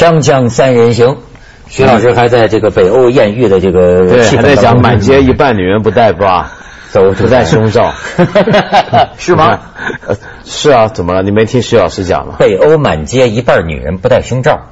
锵锵三人行，徐老师还在这个北欧艳遇的这个还在讲满街一半女人不带 bra，走不戴胸罩，是吗？呃 是啊，怎么了？你没听徐老师讲吗？北欧满街一半女人不戴胸罩。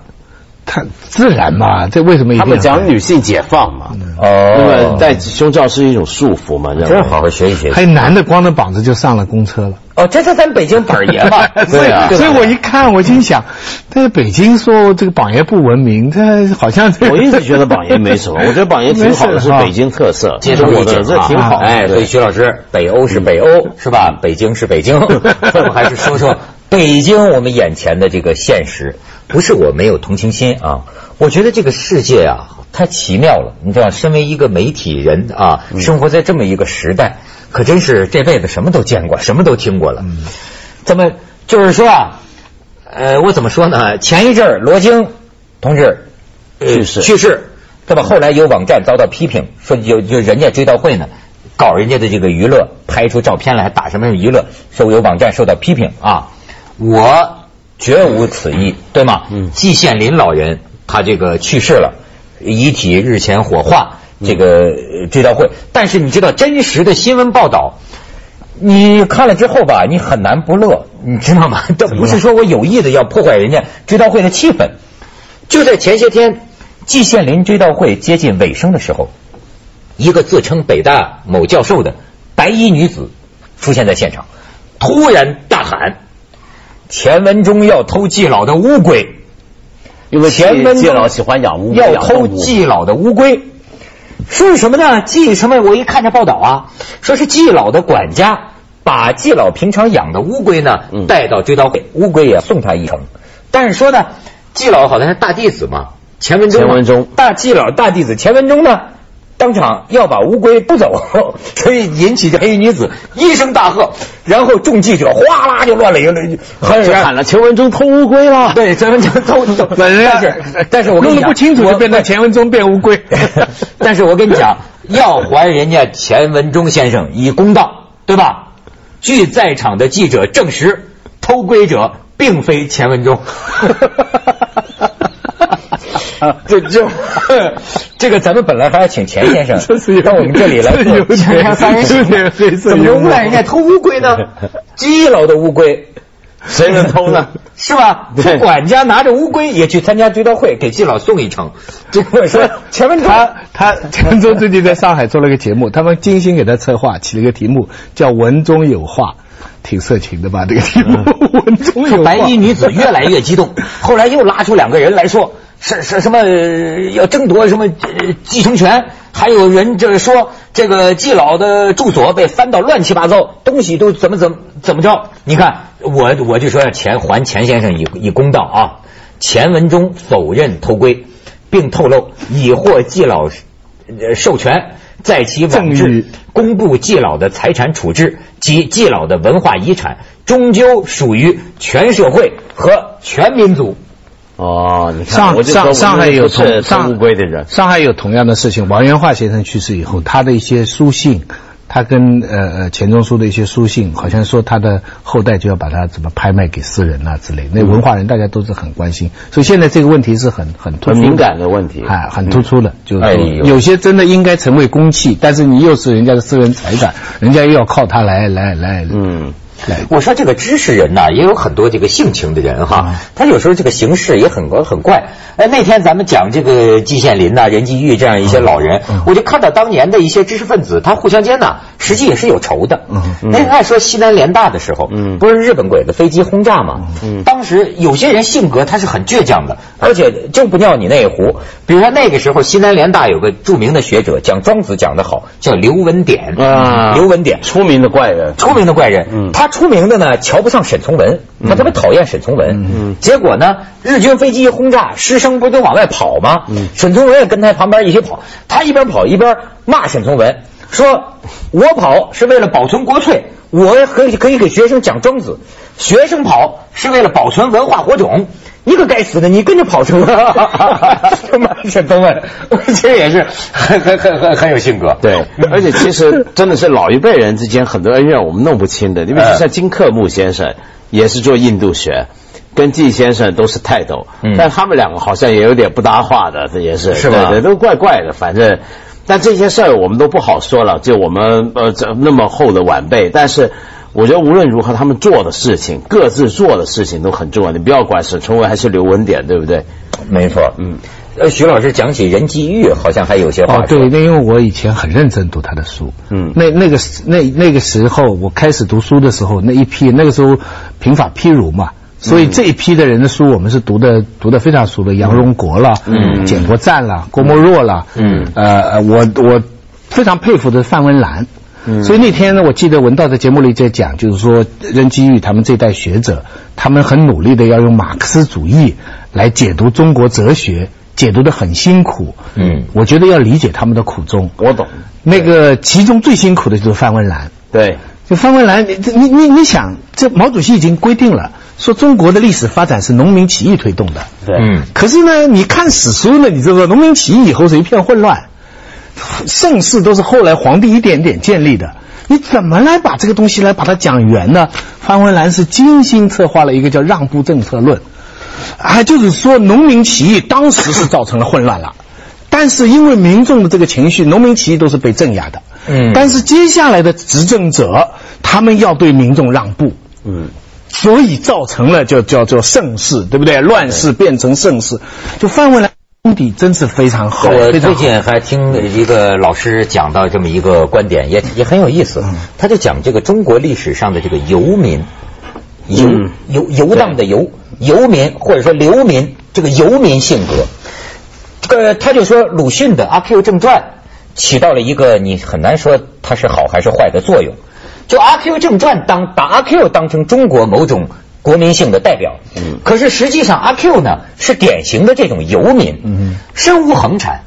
他自然嘛，这为什么一他们讲女性解放嘛，因哦为戴胸罩是一种束缚嘛，认为真好好学一学还。有男的光着膀子就上了公车了。哦，这是咱北京板儿爷嘛？对啊所以我一看，我心想，在北京说这个榜爷不文明，他好像我一直觉得榜爷没什么，我觉得榜爷挺好的，是北京特色，接受我的理解啊这挺好。哎，所以对徐老师，北欧是北欧是吧？北京是北京，我们还是说说北京我们眼前的这个现实。不是我没有同情心啊，我觉得这个世界啊太奇妙了。你知道，身为一个媒体人啊，生活在这么一个时代，可真是这辈子什么都见过，什么都听过了。嗯怎么就是说啊，呃，我怎么说呢？前一阵儿罗京同志、呃去世去世，对吧？后来有网站遭到批评，说有就人家追悼会呢，搞人家的这个娱乐，拍出照片来还打什么娱乐，说有网站受到批评啊。我绝无此意，对吗？嗯季羡林老人他这个去世了，遗体日前火化，这个呃追悼会。但是你知道真实的新闻报道，你看了之后吧，你很难不乐，你知道吗？这不是说我有意的要破坏人家追悼会的气氛。就在前些天，季羡林追悼会接近尾声的时候，一个自称北大某教授的白衣女子出现在现场，突然大喊：“钱文忠要偷季老的乌龟！”因为钱文忠季老喜欢养乌龟，要偷季老的乌龟，说是什么呢？季什么？我一看这报道啊，说是季老的管家把季老平常养的乌龟呢嗯带到追悼会，乌龟也送他一程。但是说呢，季老好像是大弟子嘛，钱文忠，钱文忠大季老大弟子钱文忠呢。当场要把乌龟不走，所以引起这黑衣女子一声大喝，然后众记者哗啦就乱了一个，喊就喊了钱文忠偷乌龟了。对，钱文忠偷 偷，本人但是但是我弄得不清楚变成钱文忠变乌龟。但是我跟你讲，要还人家钱文忠先生以公道，对吧？据在场的记者证实，偷龟者并非钱文忠。这这 这个，咱们本来还要请钱先生 到我们这里来做点锵锵三人怎么幽默能赖人家偷乌龟呢？季老的乌龟，谁能偷呢？是吧？对这管家拿着乌龟也去参加追悼会，给季老送一程。结果说前文忠他他钱文忠最近在上海做了个节目，他们精心给他策划，起了个题目叫“文中有话”，挺色情的吧？这个题目“文中有话”。白衣女子越来越激动，后来又拉出两个人来说是是什么呃要争夺什么呃继承权，还有人就是说这个季老的住所被翻到乱七八糟，东西都怎么怎么怎么着？你看我我就说要钱还钱先生以以公道啊！钱文忠否认偷窥，并透露已获季老呃授权。在其网赠志公布季老的财产处置及季老的文化遗产，终究属于全社会和全民族。哦，你看，上上上海有同上乌龟的人，上海有同样的事情。王元化先生去世以后，他的一些书信，他跟呃呃钱钟书的一些书信，好像说他的后代就要把他怎么拍卖给私人啊之类。那文化人大家都是很关心，所以现在这个问题是很很突出很敏感的问题。啊，很突出的，就是有些真的应该成为公器，但是你又是人家的私人财产，人家又要靠它来来来，嗯，来我说这个知识人呐，也有很多这个性情的人哈，他有时候这个行事也很很怪。哎，那天咱们讲这个季羡林呐、任继玉这样一些老人，我就看到当年的一些知识分子，他互相间呐，实际也是有仇的。那天还说西南联大的时候，嗯不是日本鬼子飞机轰炸吗？当时有些人性格他是很倔强的，而且就不尿你那一壶。比如说那个时候，西南联大有个著名的学者讲庄子讲得好，叫刘文典啊刘文典。出名的怪人，出名的怪人，嗯他出名的呢，瞧不上沈从文，他特别讨厌沈从文。嗯结果呢，日军飞机一轰炸，师生不都往外跑吗？嗯沈从文也跟他旁边一起跑，他一边跑一边骂沈从文，说：“我跑是为了保存国粹，我可以可以给学生讲庄子；学生跑是为了保存文化火种。”一个该死的，你跟着跑什么？骂沈从文，其实也是很很很很很有性格。对，而且其实真的是老一辈人之间很多恩怨我们弄不清的。你比如说像金克木先生，也是做印度学，跟季先生都是泰斗，嗯但他们两个好像也有点不搭话的，这也是是对，都怪怪的，反正。但这些事儿我们都不好说了，就我们呃这那么厚的晚辈，但是我觉得无论如何，他们做的事情，各自做的事情都很重要。你不要管沈春薇还是刘文典，对不对？没错，嗯。呃，徐老师讲起任继玉，好像还有些话哦，对，那因为我以前很认真读他的书，嗯那那个时那那个时候我开始读书的时候，那一批那个时候平法批儒嘛，所以这一批的人的书我们是读的读的非常熟的，杨荣国了，嗯简国赞了，郭沫若了，嗯呃，呃我我非常佩服的范文澜。嗯所以那天呢，我记得文道在节目里在讲，就是说任基玉他们这代学者，他们很努力的要用马克思主义来解读中国哲学，解读的很辛苦。嗯我觉得要理解他们的苦衷。我懂，那个其中最辛苦的就是范文澜。对，就范文澜，你你你你想，这毛主席已经规定了，说中国的历史发展是农民起义推动的。对嗯可是呢，你看史书呢，你知道农民起义以后是一片混乱，盛世都是后来皇帝一点点建立的。你怎么来把这个东西来把它讲圆呢？范文澜是精心策划了一个叫让步政策论，啊，就是说农民起义当时是造成了混乱了，但是因为民众的这个情绪，农民起义都是被镇压的。嗯但是接下来的执政者，他们要对民众让步。嗯，所以造成了就叫做盛世，对不对？乱世变成盛世，就范文澜功底真是非常好，我。最近还听一个老师讲到这么一个观点，也也很有意思。他就讲这个中国历史上的这个游民，游嗯游游荡的游游民，或者说流民，这个游民性格。这个他就说鲁迅的《阿 Q 正传》起到了一个你很难说它是好还是坏的作用。就《阿 Q 正传》当把阿 Q 当成中国某种国民性的代表，嗯。可是实际上阿 Q 呢是典型的这种游民，嗯。身无横产。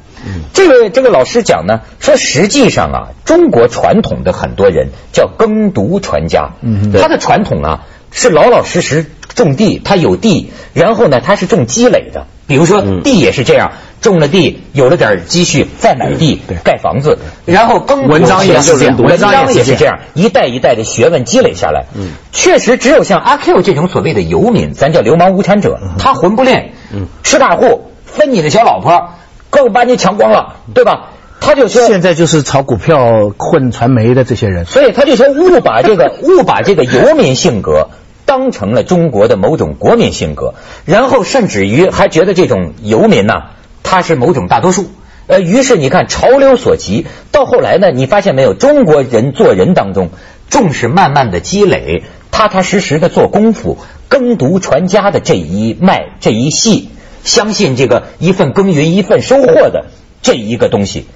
这个这个老师讲呢，说实际上啊，中国传统的很多人叫耕读传家，嗯。他的传统啊是老老实实种地，他有地，然后呢他是种积累的，比如说嗯。地也是这样，种了地有了点积蓄，再买地盖房子，然后耕文章也是这样文文章也是这样一代一代的学问积累下来。嗯确实只有像阿 Q 这种所谓的游民，咱叫流氓无产者，他混不吝，嗯吃大户，分你的小老婆，够把你抢光了，对吧？他就说，现在就是炒股票、混传媒的这些人。所以他就说误把这个误把这个游民性格当成了中国的某种国民性格，然后甚至于还觉得这种游民呐、他是某种大多数。呃，于是你看潮流所及，到后来呢，你发现没有，中国人做人当中重视慢慢的积累，踏踏实实的做功夫，耕读传家的这一脉这一系，相信这个一份耕耘一份收获的这一个东西。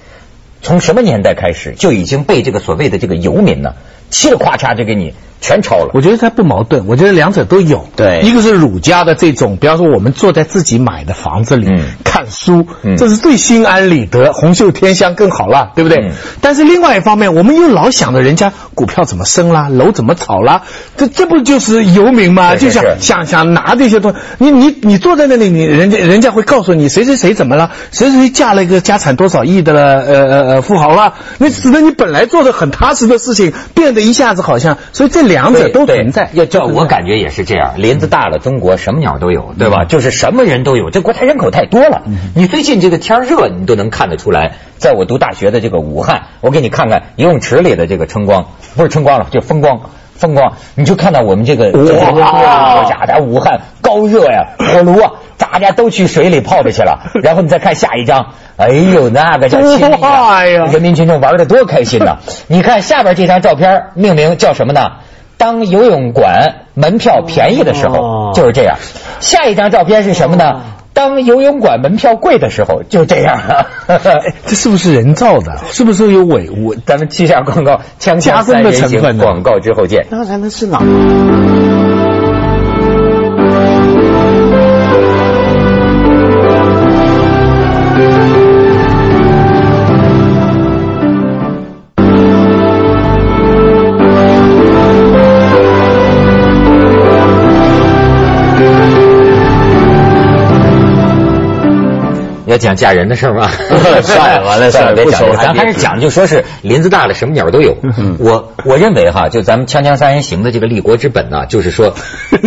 从什么年代开始就已经被这个所谓的这个游民呢，嘁哩咔嚓就给你全抄了。我觉得它不矛盾，我觉得两者都有。对一个是儒家的这种，比方说我们坐在自己买的房子里、嗯看书，嗯这是最心安理得，红袖添香更好了，对不对？嗯但是另外一方面，我们又老想着人家股票怎么升啦，楼怎么炒啦，这这不就是游民吗？就想想想拿这些东西，你你你坐在那里，你人家人家会告诉你谁谁谁怎么了，谁谁谁嫁了一个家产多少亿的了，呃呃呃富豪了，那使得你本来做的很踏实的事情，变得一下子好像，所以这两者都存在。要叫我感觉也是这样，林子大了，中国什么鸟都有，对吧？就是什么人都有，这国家人口太多了。你最近这个天热，你都能看得出来。在我读大学的这个武汉，我给你看看游泳池里的这个春光，不是春光了，就风光。风光，你就看到我们这个哇，家的武汉高热呀，火炉啊，大家都去水里泡着去了。然后你再看下一张，哎呦，那个叫亲密啊哇呀人民群众玩的多开心呐！你看下边这张照片，命名叫什么呢？当游泳馆门票便宜的时候哦，就是这样。下一张照片是什么呢？当游泳馆门票贵的时候，就这样。哎 这是不是人造的？是不是有伪物？咱们七下广告，锵锵加工的三人行成分广告之后见。当然那是哪？讲嫁人的事儿吗？算了完了算了，别讲了，咱还是讲，就说是林子大了，什么鸟都有。嗯我我认为哈，就咱们锵锵三人行的这个立国之本呢，就是说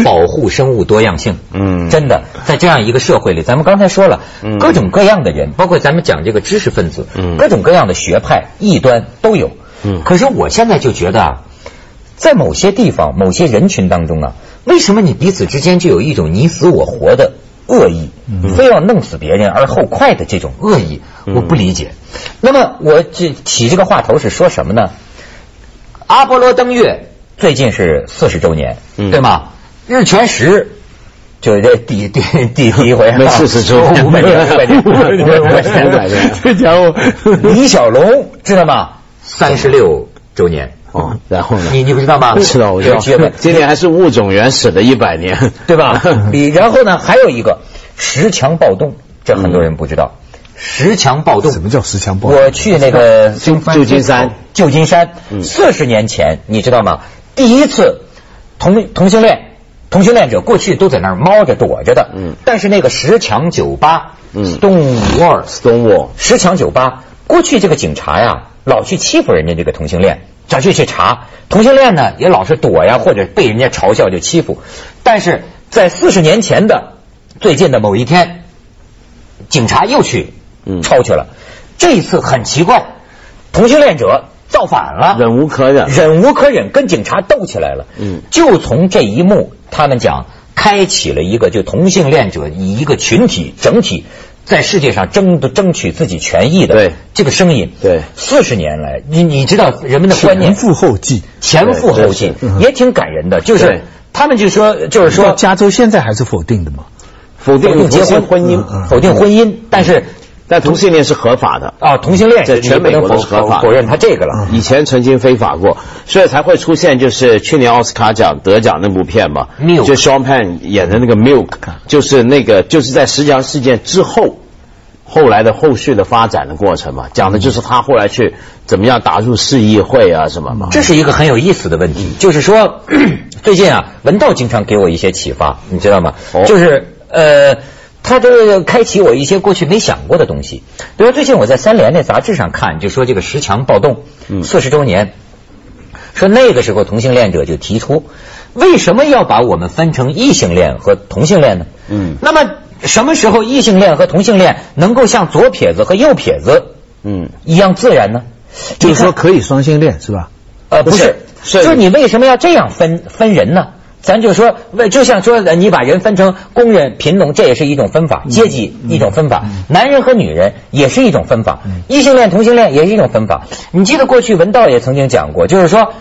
保护生物多样性。嗯真的，在这样一个社会里，咱们刚才说了，嗯各种各样的人，包括咱们讲这个知识分子，嗯各种各样的学派、异端都有。嗯可是我现在就觉得啊，在某些地方、某些人群当中啊，为什么你彼此之间就有一种你死我活的恶意，非要弄死别人而后快的这种恶意？我不理解。那么我这起这个话头是说什么呢？阿波罗登月最近是四十周年，嗯对吗？日全食。就这第 第第第一回，没40周年 五百年，五百年，五百年，五百年，五百年这家伙，李小龙知道吗？三十六周年，哦，然后呢？你你不知道吗？知道，我知道。今年还是物种原始的一百年，对吧？你然后呢，还有一个石墙暴动，这很多人不知道。石墙暴动，什么叫石墙暴动我去那个旧旧金山，旧金山嗯四十年前，你知道吗？第一次同同性恋。同性恋者过去都在那儿猫着躲着的，嗯但是那个石墙酒吧，嗯，Stonewall Stonewall 石墙酒吧，过去这个警察呀，老去欺负人家这个同性恋，想去去查同性恋呢，也老是躲呀，或者被人家嘲笑就欺负。但是在四十年前的最近的某一天，警察又去嗯抄去了。这一次很奇怪，同性恋者造反了，忍无可忍。忍无可忍，跟警察斗起来了。嗯就从这一幕，他们讲开启了一个就同性恋者以一个群体整体在世界上争争取自己权益的这个声音。对四十年来，你你知道人们的观念前赴后继。前赴后继，也挺感人的。就是他们就说，就是说说加州现在还是否定的吗？否定结婚婚姻，嗯否定婚姻，但是但同性恋是合法的。啊，同性恋在全美国都是合法的否认他这个了。以前曾经非法过，所以才会出现就是去年奥斯卡奖得奖那部片嘛 Milk 就 Sean Penn 演的那个 Milk，就是那个就是在石墙事件之后，后来的后续的发展的过程嘛，讲的就是他后来去怎么样打入市议会啊什么嘛。这是一个很有意思的问题，就是说，最近啊，文道经常给我一些启发，你知道吗？哦就是呃，他这个开启我一些过去没想过的东西。比如最近我在三联那杂志上看，就说这个十强暴动嗯四十周年，说那个时候同性恋者就提出，为什么要把我们分成异性恋和同性恋呢？嗯那么什么时候异性恋和同性恋能够像左撇子和右撇子嗯，一样自然呢？就是说可以双性恋是吧？呃，不是，是就是你为什么要这样分分人呢？咱就说，为就像说，呃你把人分成工人、贫农，这也是一种分法；阶级一种分法，男人和女人也是一种分法，异性恋、同性恋也是一种分法。你记得过去文道也曾经讲过，就是说，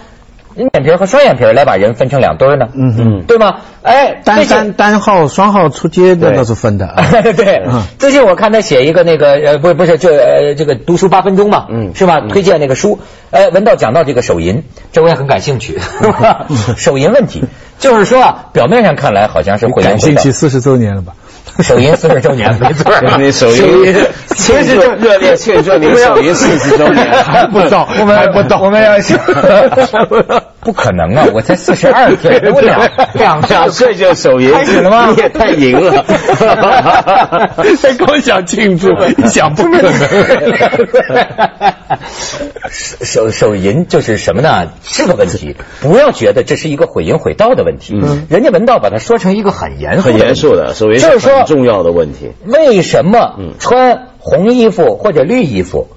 眼皮和双眼皮来把人分成两堆呢，嗯嗯对吗？哎，单单单号、双号出街那对倒是分的。啊对嗯，最近我看他写一个那个呃，不是不是，就呃这个读书八分钟嘛，嗯是吧？嗯推荐那个书，哎，文道讲到这个手淫，这我也很感兴趣，手淫问题，就是说啊，表面上看来好像是会感兴趣，四十周年了吧？首映四十周年，没错。儿，你首映其实就热烈庆祝您首映四十周年。还不到我们还不到。我们要是不可能啊，我才四十二岁，我两两两岁就手淫，开始了吗你也太淫了。还光想庆祝，你想不可能。手手淫就是什么呢？是个问题，不要觉得这是一个毁淫毁道的问题。嗯人家文道把它说成一个很严肃、很严肃的，手淫就是说很重要的问题。为什么嗯穿红衣服或者绿衣服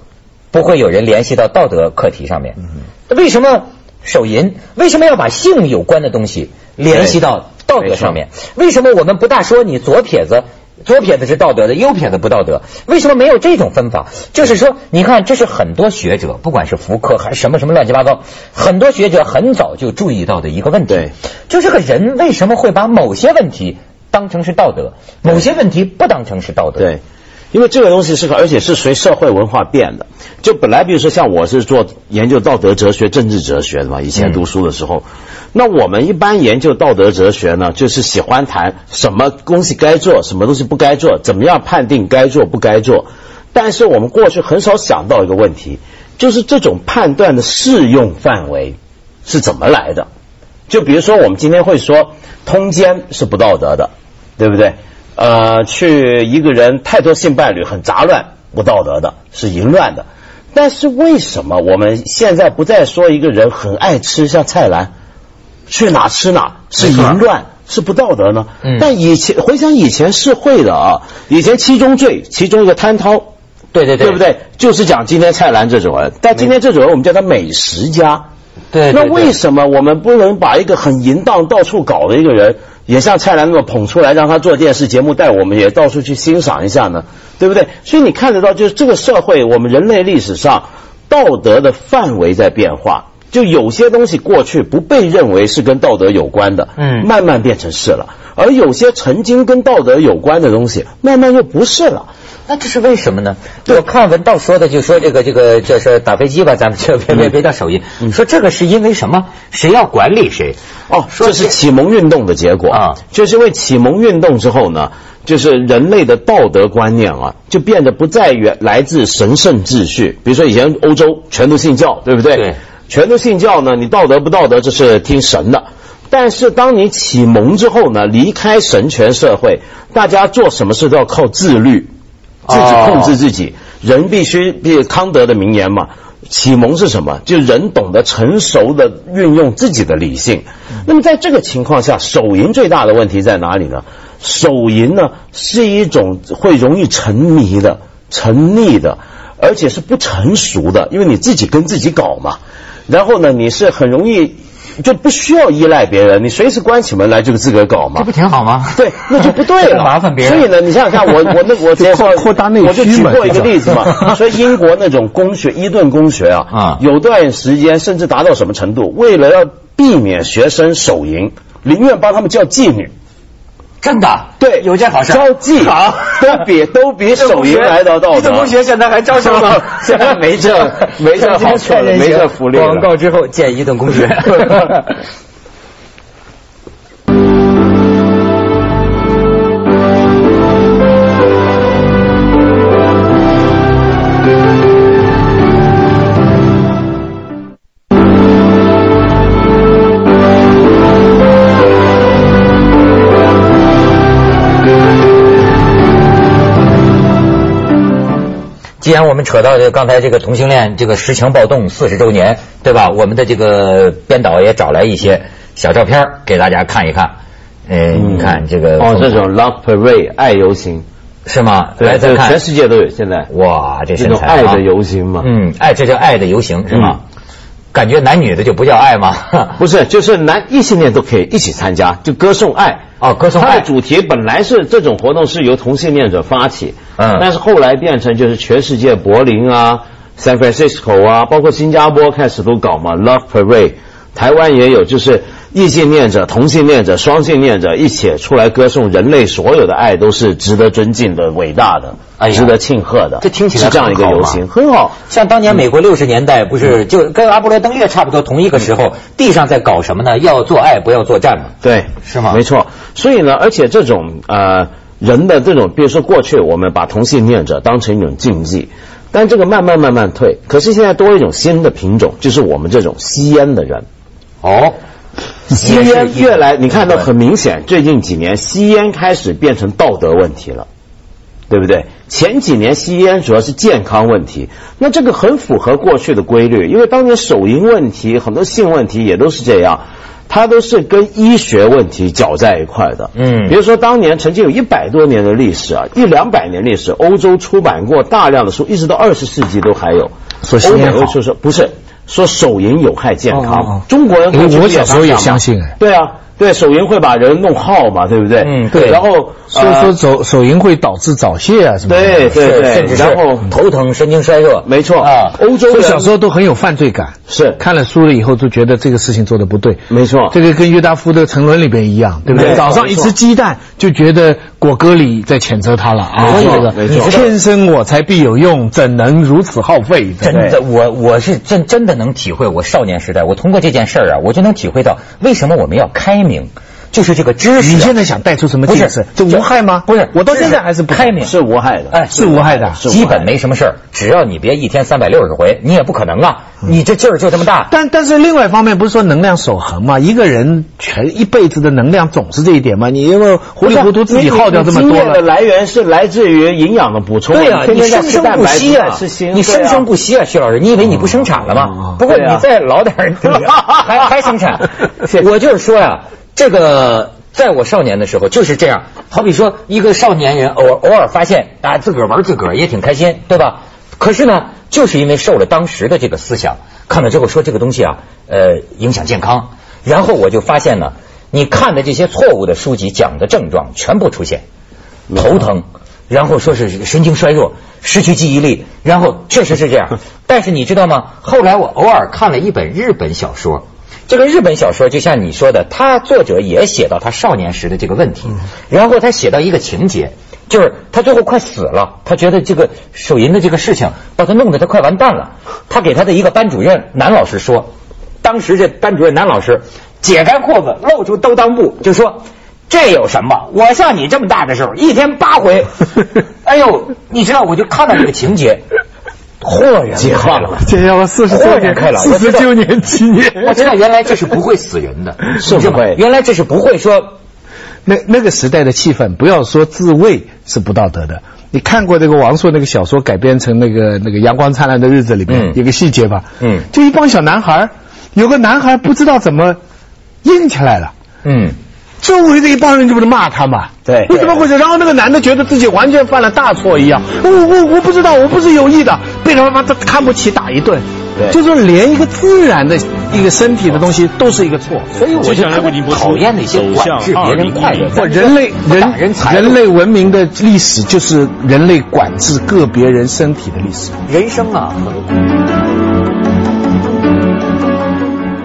不会有人联系到道德课题上面？为什么手淫？为什么要把性有关的东西联系到道德上面？为什么我们不大说你左撇子？左撇子是道德的，右撇子不道德。为什么没有这种分法？就是说，你看，这是很多学者，不管是福柯还是什么什么乱七八糟，很多学者很早就注意到的一个问题。对，就这个人为什么会把某些问题当成是道德，某些问题不当成是道德？对，因为这个东西是个，而且是随社会文化变的。就本来比如说像我是做研究道德哲学、政治哲学的嘛，以前读书的时候，那我们一般研究道德哲学呢，就是喜欢谈什么东西该做，什么东西不该做，怎么样判定该做不该做。但是我们过去很少想到一个问题，就是这种判断的适用范围是怎么来的。就比如说，我们今天会说通奸是不道德的，对不对？呃，去一个人太多性伴侣很杂乱，不道德的，是淫乱的。但是为什么我们现在不再说一个人很爱吃，像蔡澜，去哪吃哪是淫乱，是不道德呢？嗯但以前回想以前是会的啊，以前七宗罪其中一个贪饕，对对对对不？对？就是讲今天蔡澜这种人，但今天这种人我们叫他美食家。对，对那为什么我们不能把一个很淫荡、到处搞的一个人，也像蔡澜那么捧出来，让他做电视节目，带我们也到处去欣赏一下呢？对不对？所以你看得到，就是这个社会，我们人类历史上道德的范围在变化。就有些东西过去不被认为是跟道德有关的，嗯慢慢变成是了；而有些曾经跟道德有关的东西，慢慢又不是了。那这是为什么呢？我看文道说的，就说这个这个这是打飞机吧，咱们就别别别叫手淫，说这个是因为什么？谁要管理谁？哦，说这是启蒙运动的结果啊就是因为启蒙运动之后呢，就是人类的道德观念啊，就变得不再原来自神圣秩序。比如说以前欧洲全都信教，对不对？对，全都信教呢，你道德不道德这是听神的。但是当你启蒙之后呢，离开神权社会，大家做什么事都要靠自律，自己控制自己。人必须，比康德的名言嘛，启蒙是什么？就人懂得成熟的运用自己的理性。那么在这个情况下，手淫最大的问题在哪里呢？手淫呢是一种会容易沉迷的、沉溺的，而且是不成熟的，因为你自己跟自己搞嘛。然后呢，你是很容易就不需要依赖别人，你随时关起门来就自个儿搞嘛这。不挺好吗？对，那就不对了，麻烦别人所以呢，你想想看，我我那我 介绍扩扩大内需嘛我就举过一个例子嘛，说英国那种公学伊顿公学啊，啊有段时间甚至达到什么程度？为了要避免学生手淫，宁愿帮他们叫妓女。真的？对，有件好事。招妓好，都比 都比手淫来的道德。这同学现在还招生吗？现在没这没这好处了 没这福利了广告之后见一等公学。既然我们扯到这刚才这个同性恋这个实情暴动四十周年，对吧？我们的这个编导也找来一些小照片儿给大家看一看。哎，你看这个哦，这种 love parade 爱游行，是吗？对，全，世界都有现在哇，这这身材啊种爱的游行嘛。嗯，爱这叫爱的游行是吗？感觉男女的就不叫爱吗？不是，就是男异性恋都可以一起参加，就歌颂爱。哦歌颂爱它的主题本来是这种活动是由同性恋者发起，嗯但是后来变成就是全世界柏林啊、San Francisco 啊，包括新加坡开始都搞嘛，Love Parade，台湾也有，就是异性恋者、同性恋者、双性恋者一起出来歌颂人类所有的爱都是值得尊敬的、伟大的、哎值得庆贺的。这听起来是这样一个游行，很好。像当年美国六十年代不是就跟阿波罗登月差不多同一个时候，地上在搞什么呢？要做爱，不要作战嘛。对，是吗没错。所以呢，而且这种呃人的这种，比如说过去我们把同性恋者当成一种禁忌，但这个慢慢慢慢退。可是现在多一种新的品种，就是我们这种吸烟的人。哦，吸烟越来，你看到很明显，最近几年吸烟开始变成道德问题了。对不对？前几年吸烟主要是健康问题，那这个很符合过去的规律，因为当年手淫问题、很多性问题也都是这样，它都是跟医学问题搅在一块的。嗯比如说当年曾经有一百多年的历史啊，一两百年历史，欧洲出版过大量的书，一直到二十世纪都还有。说吸烟好就说不是说手淫有害健康，哦哦哦。中国人我小时候也相信哎对啊，对手淫会把人弄耗嘛，对不对？嗯对然后所以呃说手手淫会导致早泄啊什么的。对对对，甚至然后头疼、神经衰弱。没错啊欧洲人小时候都很有犯罪感。是看了书了以后，都觉得这个事情做的不对。没错这个跟约达夫的沉沦里边一样，对不对？早上一吃鸡蛋，就觉得果戈里在谴责他了啊！没错这个没错天生我材必有用，怎能如此耗费？真的，我我是真真的能体会，我少年时代，我通过这件事儿啊，我就能体会到为什么我们要开明。就是这个知识啊。你现在想带出什么不是精神？这无害吗？不是，我到现在还是不开明，是无害的，哎，是无害的基本没什么事儿，只要你别一天三百六十回，你也不可能啊，你这劲儿就这么大。但但是另外一方面，不是说能量守恒吗？一个人全一辈子的能量总是这一点吗？你因为糊里糊涂自己耗掉这么多了，来源是来自于营养的补充，对呀、你生生不息啊在吃锌，你生生不息啊，徐老师，你以为你不生产了吗？哦不过你再老点儿，还还生产。我就是说呀、这个在我少年的时候就是这样，好比说一个少年人偶偶尔发现啊自个儿玩自个儿也挺开心，对吧？可是呢，就是因为受了当时的这个思想，看了之后说这个东西啊，呃，影响健康，然后我就发现呢，你看的这些错误的书籍讲的症状全部出现，头疼。然后说是神经衰弱、失去记忆力，然后确实是这样。但是你知道吗？后来我偶尔看了一本日本小说，这个日本小说就像你说的，他作者也写到他少年时的这个问题，然后他写到一个情节，就是他最后快死了，他觉得这个手淫的这个事情把他弄得他快完蛋了。他给他的一个班主任男老师说，当时这班主任男老师解开裤子，露出兜裆部，就说。这有什么？我像你这么大的时候，一天八回。哎呦，你知道，我就看到这个情节，豁然解放了，解放了四十豁周年然开朗，四十周年纪念，我知道原来这是不会死人的，是不会。原来这是不会说那那个时代的气氛，不要说自卫是不道德的。你看过那个王朔那个小说改编成那个那个《阳光灿烂的日子》里面、嗯。有个细节吧？嗯。就一帮小男孩儿，有个男孩不知道怎么硬起来了。嗯，周围的一帮人就不是骂他嘛？对为什么回事？然后那个男的觉得自己完全犯了大错一样，我我我不知道，我不是有意的，被他妈他看不起打一顿。对就是连一个自然的一个身体的东西都是一个错。所以我就讨厌那些管制别人快乐，不，人类人人类文明的历史就是人类管制个别人身体的历史。人生啊，何